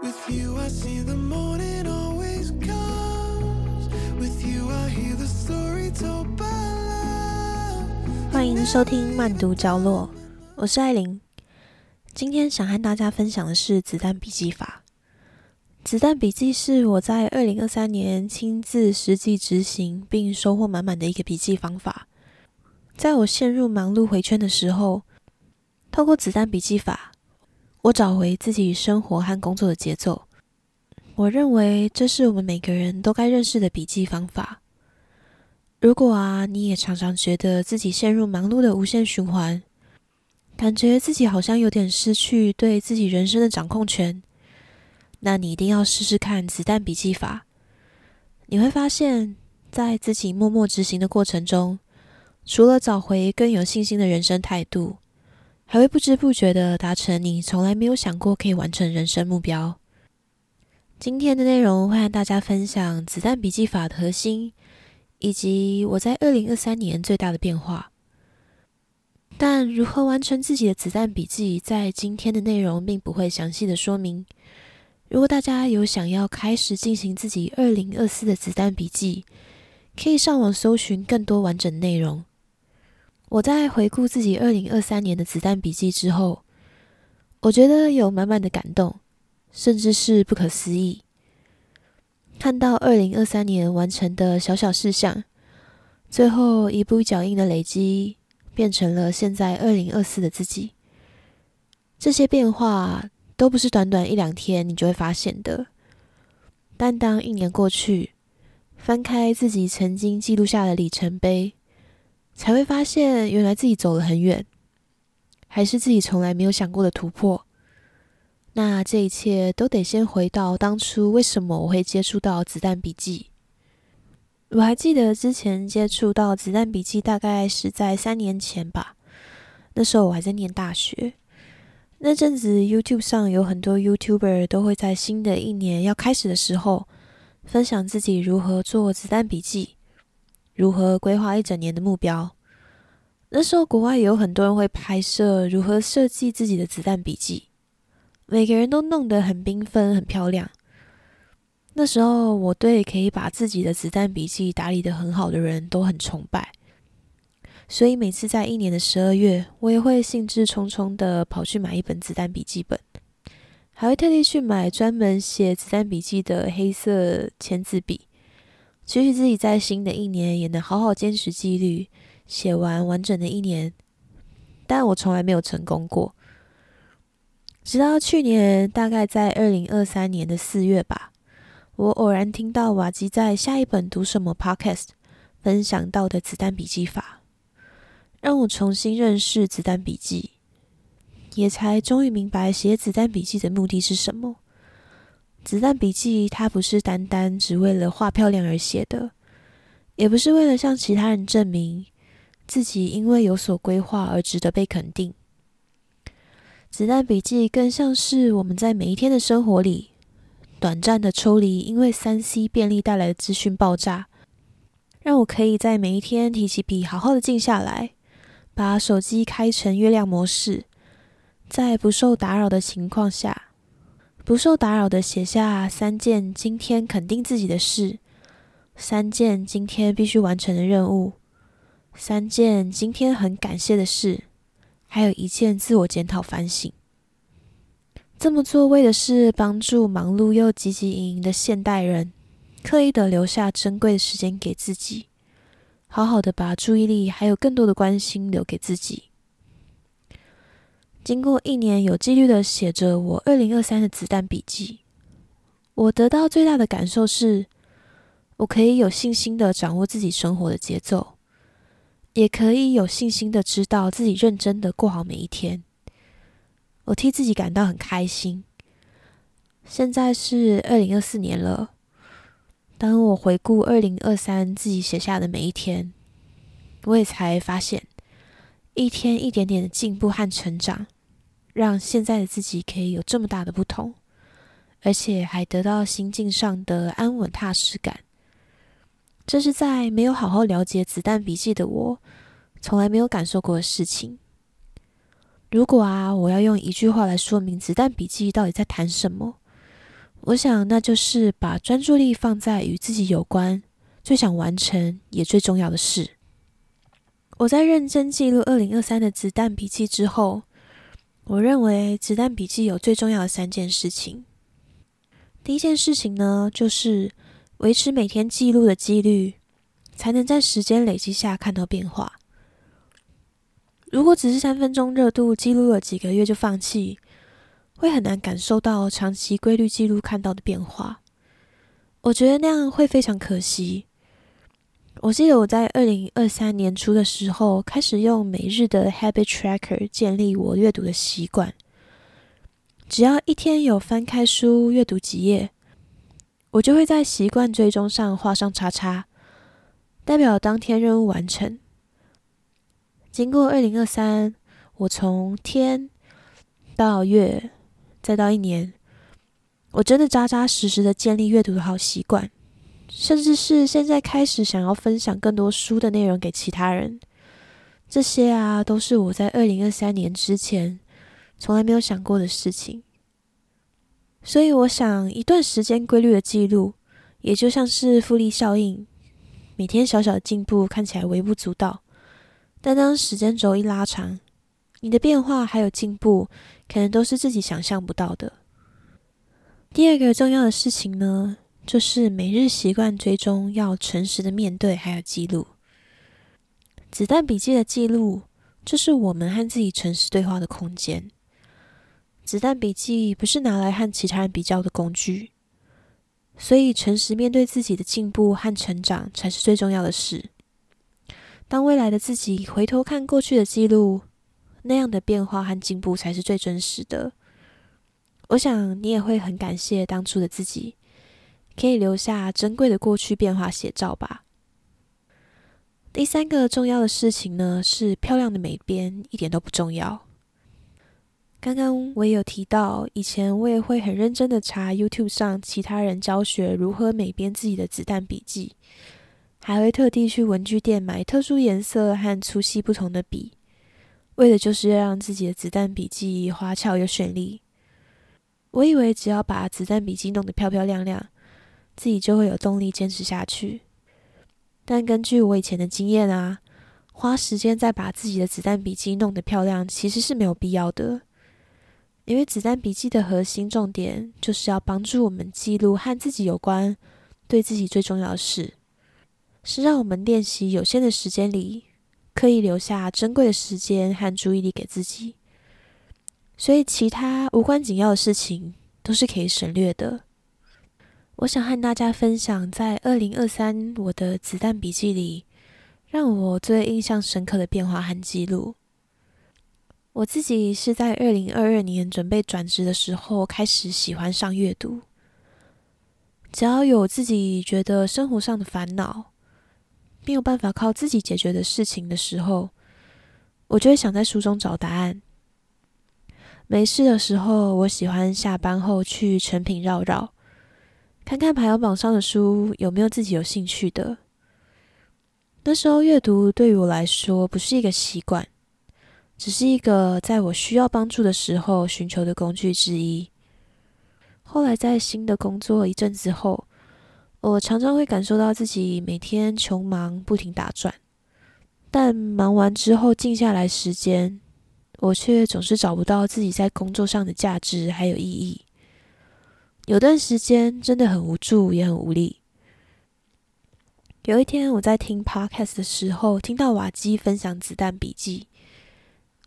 With you, I see the morning always comes. With you, I hear the story told by love. 欢迎收听慢读角落，我是艾琳。今天想和大家分享的是子弹笔记法。子弹笔记是我在二零二三年亲自实际执行并收获满满的一个笔记方法。在我陷入忙碌回圈的时候，透过子弹笔记法，我找回自己生活和工作的节奏。我认为这是我们每个人都该认识的笔记方法。如果啊，你也常常觉得自己陷入忙碌的无限循环，感觉自己好像有点失去对自己人生的掌控权，那你一定要试试看子弹笔记法。你会发现在自己默默执行的过程中，除了找回更有信心的人生态度，还会不知不觉的达成你从来没有想过可以完成人生目标。今天的内容会和大家分享子弹笔记法的核心。以及我在二零二三年最大的变化。但如何完成自己的子弹笔记，在今天的内容并不会详细的说明。如果大家有想要开始进行自己二零二四的子弹笔记，可以上网搜寻更多完整内容。我在回顾自己二零二三年的子弹笔记之后，我觉得有满满的感动，甚至是不可思议。看到二零二三年完成的小小事项，最后一步脚印的累积，变成了现在二零二四的自己。这些变化都不是短短一两天你就会发现的，但当一年过去，翻开自己曾经记录下的里程碑，才会发现原来自己走了很远，还是自己从来没有想过的突破。那这一切都得先回到当初，为什么我会接触到子弹笔记？我还记得之前接触到子弹笔记，大概是在三年前吧。那时候我还在念大学，那阵子 YouTube 上有很多 YouTuber 都会在新的一年要开始的时候，分享自己如何做子弹笔记，如何规划一整年的目标。那时候国外也有很多人会拍摄如何设计自己的子弹笔记。每个人都弄得很缤纷、很漂亮。那时候，我对可以把自己的子弹笔记打理得很好的人都很崇拜，所以每次在一年的十二月，我也会兴致冲冲的跑去买一本子弹笔记本，还会特地去买专门写子弹笔记的黑色签字笔，期许自己在新的一年也能好好坚持纪律，写完完整的一年。但我从来没有成功过。直到去年，大概在二零二三年的四月吧，我偶然听到瓦基在下一本读什么 Podcast 分享到的子弹笔记法，让我重新认识子弹笔记，也才终于明白写子弹笔记的目的是什么。子弹笔记它不是单单只为了画漂亮而写的，也不是为了向其他人证明自己因为有所规划而值得被肯定。子弹笔记更像是我们在每一天的生活里，短暂的抽离，因为三 C 便利带来的资讯爆炸，让我可以在每一天提起笔，好好的静下来，把手机开成月亮模式，在不受打扰的情况下，不受打扰的写下三件今天肯定自己的事，三件今天必须完成的任务，三件今天很感谢的事。还有一件自我检讨反省，这么做为的是帮助忙碌又汲汲营营的现代人，刻意的留下珍贵的时间给自己，好好的把注意力还有更多的关心留给自己。经过一年有纪律的写着我二零二三的子弹笔记，我得到最大的感受是，我可以有信心的掌握自己生活的节奏。也可以有信心的知道自己认真的过好每一天，我替自己感到很开心。现在是二零二四年了，当我回顾二零二三自己写下的每一天，我也才发现，一天一点点的进步和成长，让现在的自己可以有这么大的不同，而且还得到心境上的安稳踏实感。这是在没有好好了解子弹笔记的我，从来没有感受过的事情。如果啊，我要用一句话来说明子弹笔记到底在谈什么，我想，那就是把专注力放在与自己有关、最想完成也最重要的事。我在认真记录二零二三的子弹笔记之后，我认为子弹笔记有最重要的三件事情。第一件事情呢，就是维持每天记录的纪律，才能在时间累积下看到变化。如果只是三分钟热度记录了几个月就放弃，会很难感受到长期规律记录看到的变化。我觉得那样会非常可惜。我记得我在二零二三年初的时候，开始用每日的 Habit Tracker 建立我阅读的习惯。只要一天有翻开书阅读几页，我就会在习惯追踪上画上叉叉，代表当天任务完成。经过二零二三，我从天到月，再到一年，我真的扎扎实实的建立阅读的好习惯，甚至是现在开始想要分享更多书的内容给其他人。这些啊，都是我在二零二三年之前从来没有想过的事情。所以，我想一段时间规律的记录，也就像是复利效应，每天小小的进步看起来微不足道。但当时间轴一拉长，你的变化还有进步，可能都是自己想象不到的。第二个重要的事情呢，就是每日习惯追踪，要诚实的面对，还有记录。子弹笔记的记录，就是我们和自己诚实对话的空间。子弹笔记不是拿来和其他人比较的工具，所以诚实面对自己的进步和成长，才是最重要的事。当未来的自己回头看过去的记录，那样的变化和进步才是最真实的。我想你也会很感谢当初的自己，可以留下珍贵的过去变化写照吧。第三个重要的事情呢，是漂亮的美编一点都不重要。刚刚我也有提到，以前我也会很认真的查 YouTube 上其他人教学如何美编自己的子弹笔记。还会特地去文具店买特殊颜色和粗细不同的笔，为的就是要让自己的子弹笔记花俏又绚丽。我以为只要把子弹笔记弄得漂漂亮亮，自己就会有动力坚持下去。但根据我以前的经验啊，花时间再把自己的子弹笔记弄得漂亮，其实是没有必要的。因为子弹笔记的核心重点就是要帮助我们记录和自己有关、对自己最重要的事。是让我们练习有限的时间里，刻意留下珍贵的时间和注意力给自己。所以，其他无关紧要的事情都是可以省略的。我想和大家分享，在二零二三我的子弹笔记里，让我最印象深刻的变化和记录。我自己是在二零二二年准备转职的时候，开始喜欢上阅读。只要有自己觉得生活上的烦恼，没有办法靠自己解决的事情的时候，我就会想在书中找答案。没事的时候，我喜欢下班后去成品绕绕，看看排行榜上的书有没有自己有兴趣的。那时候阅读对于我来说不是一个习惯，只是一个在我需要帮助的时候寻求的工具之一。后来在新的工作一阵子后。我常常会感受到自己每天穷忙不停打转，但忙完之后静下来时间，我却总是找不到自己在工作上的价值还有意义。有段时间真的很无助，也很无力。有一天我在听 podcast 的时候，听到瓦基分享子弹笔记，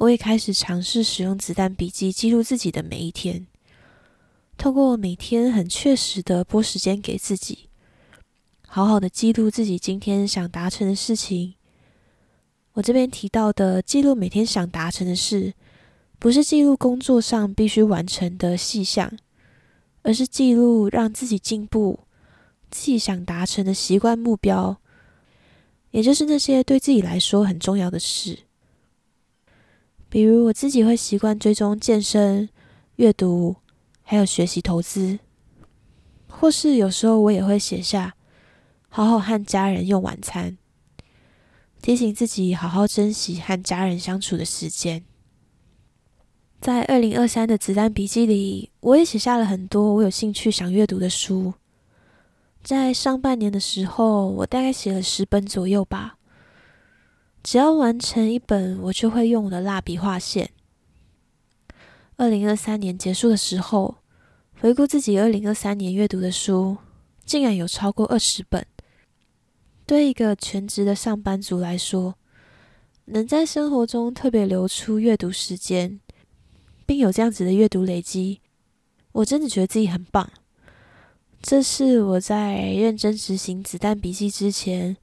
我也开始尝试使用子弹笔记记录自己的每一天，透过每天很确实的拨时间给自己。好好的记录自己今天想达成的事情。我这边提到的记录每天想达成的事，不是记录工作上必须完成的细项，而是记录让自己进步、自己想达成的习惯目标，也就是那些对自己来说很重要的事。比如我自己会习惯追踪健身、阅读，还有学习投资，或是有时候我也会写下。好好和家人用晚餐，提醒自己好好珍惜和家人相处的时间。在二零二三的子弹笔记里，我也写下了很多我有兴趣想阅读的书。在上半年的时候，我大概写了十本左右吧。只要完成一本，我就会用我的蜡笔画线。二零二三年结束的时候，回顾自己二零二三年阅读的书，竟然有超过二十本。对一个全职的上班族来说，能在生活中特别留出阅读时间，并有这样子的阅读累积，我真的觉得自己很棒。这是我在认真执行子弹笔记之前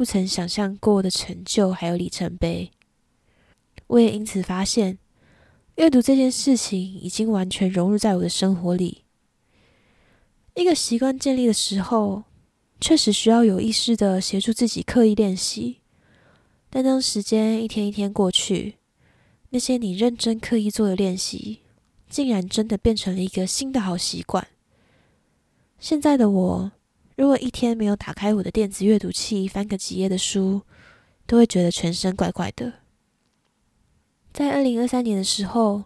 不曾想象过的成就，还有里程碑。我也因此发现，阅读这件事情已经完全融入在我的生活里。一个习惯建立的时候，确实需要有意识的协助自己刻意练习。但当时间一天一天过去，那些你认真刻意做的练习，竟然真的变成了一个新的好习惯。现在的我，如果一天没有打开我的电子阅读器翻个几页的书，都会觉得全身怪怪的。在二零二三年的时候，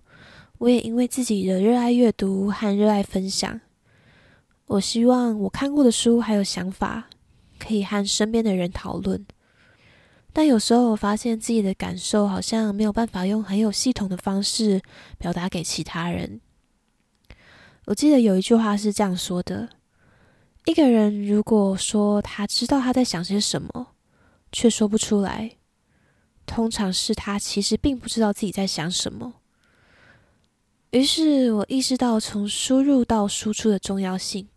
我也因为自己的热爱阅读和热爱分享，我希望我看过的书还有想法，可以和身边的人讨论。但有时候我发现自己的感受好像没有办法用很有系统的方式表达给其他人。我记得有一句话是这样说的。一个人如果说他知道他在想些什么，却说不出来，通常是他其实并不知道自己在想什么。于是我意识到从输入到输出的重要性。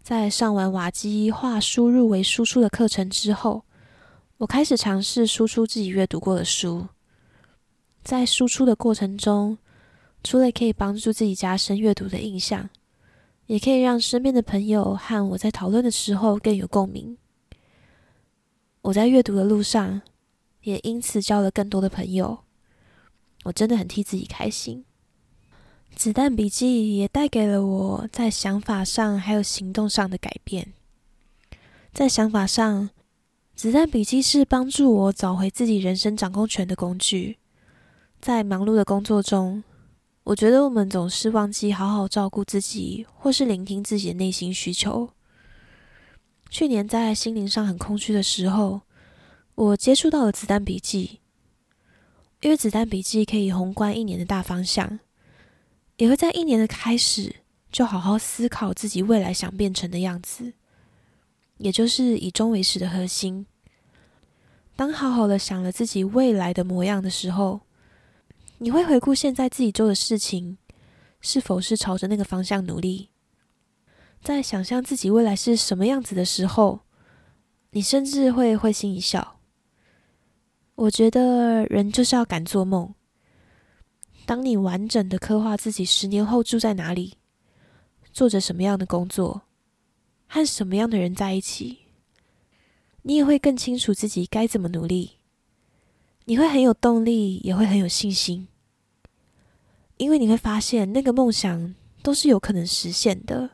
在上完瓦基化输入为输出的课程之后，我开始尝试输出自己阅读过的书。在输出的过程中，除了可以帮助自己加深阅读的印象。也可以让身边的朋友和我在讨论的时候更有共鸣。我在阅读的路上，也因此交了更多的朋友。我真的很替自己开心。子弹笔记也带给了我在想法上还有行动上的改变。在想法上，子弹笔记是帮助我找回自己人生掌控权的工具。在忙碌的工作中。我觉得我们总是忘记好好照顾自己，或是聆听自己的内心需求。去年在心灵上很空虚的时候，我接触到了子弹笔记，因为子弹笔记可以宏观一年的大方向，也会在一年的开始就好好思考自己未来想变成的样子，也就是以终为始的核心。当好好的想了自己未来的模样的时候。你会回顾现在自己做的事情，是否是朝着那个方向努力？在想象自己未来是什么样子的时候，你甚至会会心一笑。我觉得人就是要敢做梦。当你完整的刻画自己十年后住在哪里，做着什么样的工作，和什么样的人在一起，你也会更清楚自己该怎么努力。你会很有动力，也会很有信心，因为你会发现那个梦想都是有可能实现的。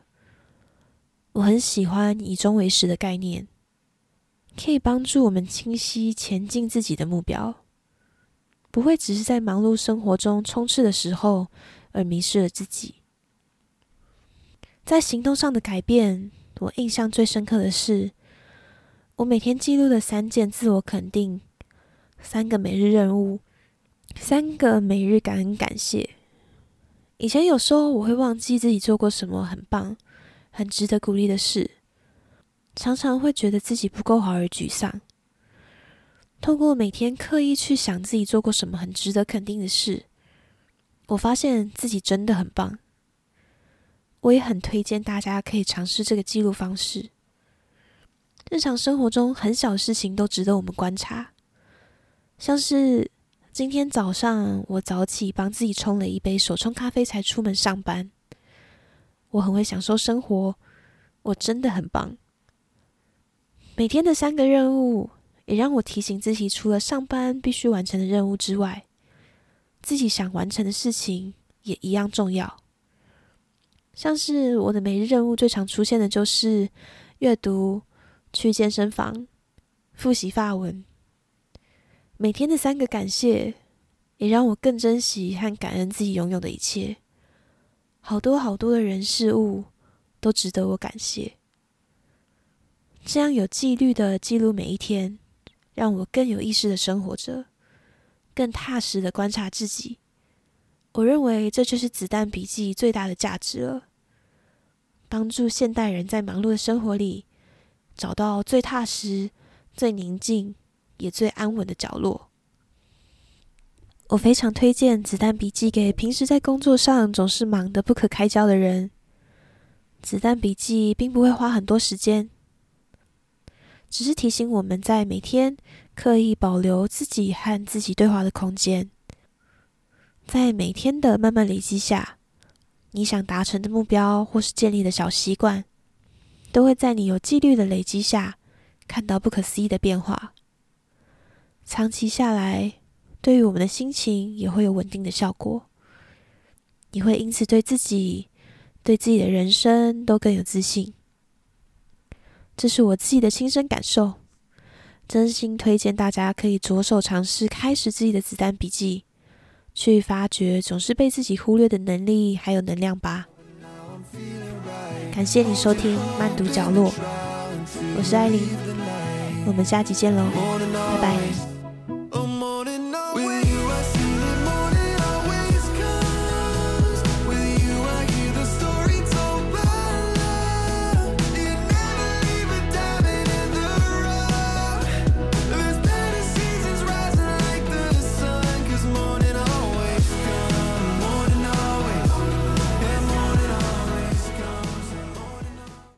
我很喜欢以终为始的概念，可以帮助我们清晰前进自己的目标，不会只是在忙碌生活中冲刺的时候而迷失了自己。在行动上的改变，我印象最深刻的是，我每天记录的三件自我肯定。三个每日任务，三个每日感恩感谢。以前有时候我会忘记自己做过什么很棒、很值得鼓励的事，常常会觉得自己不够好而沮丧。通过每天刻意去想自己做过什么很值得肯定的事，我发现自己真的很棒。我也很推荐大家可以尝试这个记录方式。日常生活中很小事情都值得我们观察。像是今天早上，我早起帮自己冲了一杯手冲咖啡才出门上班。我很会享受生活，我真的很棒。每天的三个任务也让我提醒自己，除了上班必须完成的任务之外，自己想完成的事情也一样重要。像是我的每日任务最常出现的就是阅读、去健身房、复习法文。每天的三个感谢，也让我更珍惜和感恩自己拥有的一切。好多好多的人事物都值得我感谢。这样有纪律的记录每一天，让我更有意识的生活着，更踏实的观察自己。我认为这就是子弹笔记最大的价值了，帮助现代人在忙碌的生活里找到最踏实、最宁静也最安稳的角落。我非常推荐子弹笔记给平时在工作上总是忙得不可开交的人。子弹笔记并不会花很多时间。只是提醒我们在每天刻意保留自己和自己对话的空间，在每天的慢慢累积下，你想达成的目标或是建立的小习惯，都会在你有纪律的累积下看到不可思议的变化。长期下来，对于我们的心情也会有稳定的效果。你会因此对自己、对自己的人生都更有自信。这是我自己的亲身感受，真心推荐大家可以着手尝试开始自己的子弹笔记，去发掘总是被自己忽略的能力还有能量吧。感谢你收听慢读角落，我是艾琳，我们下集见喽，拜拜。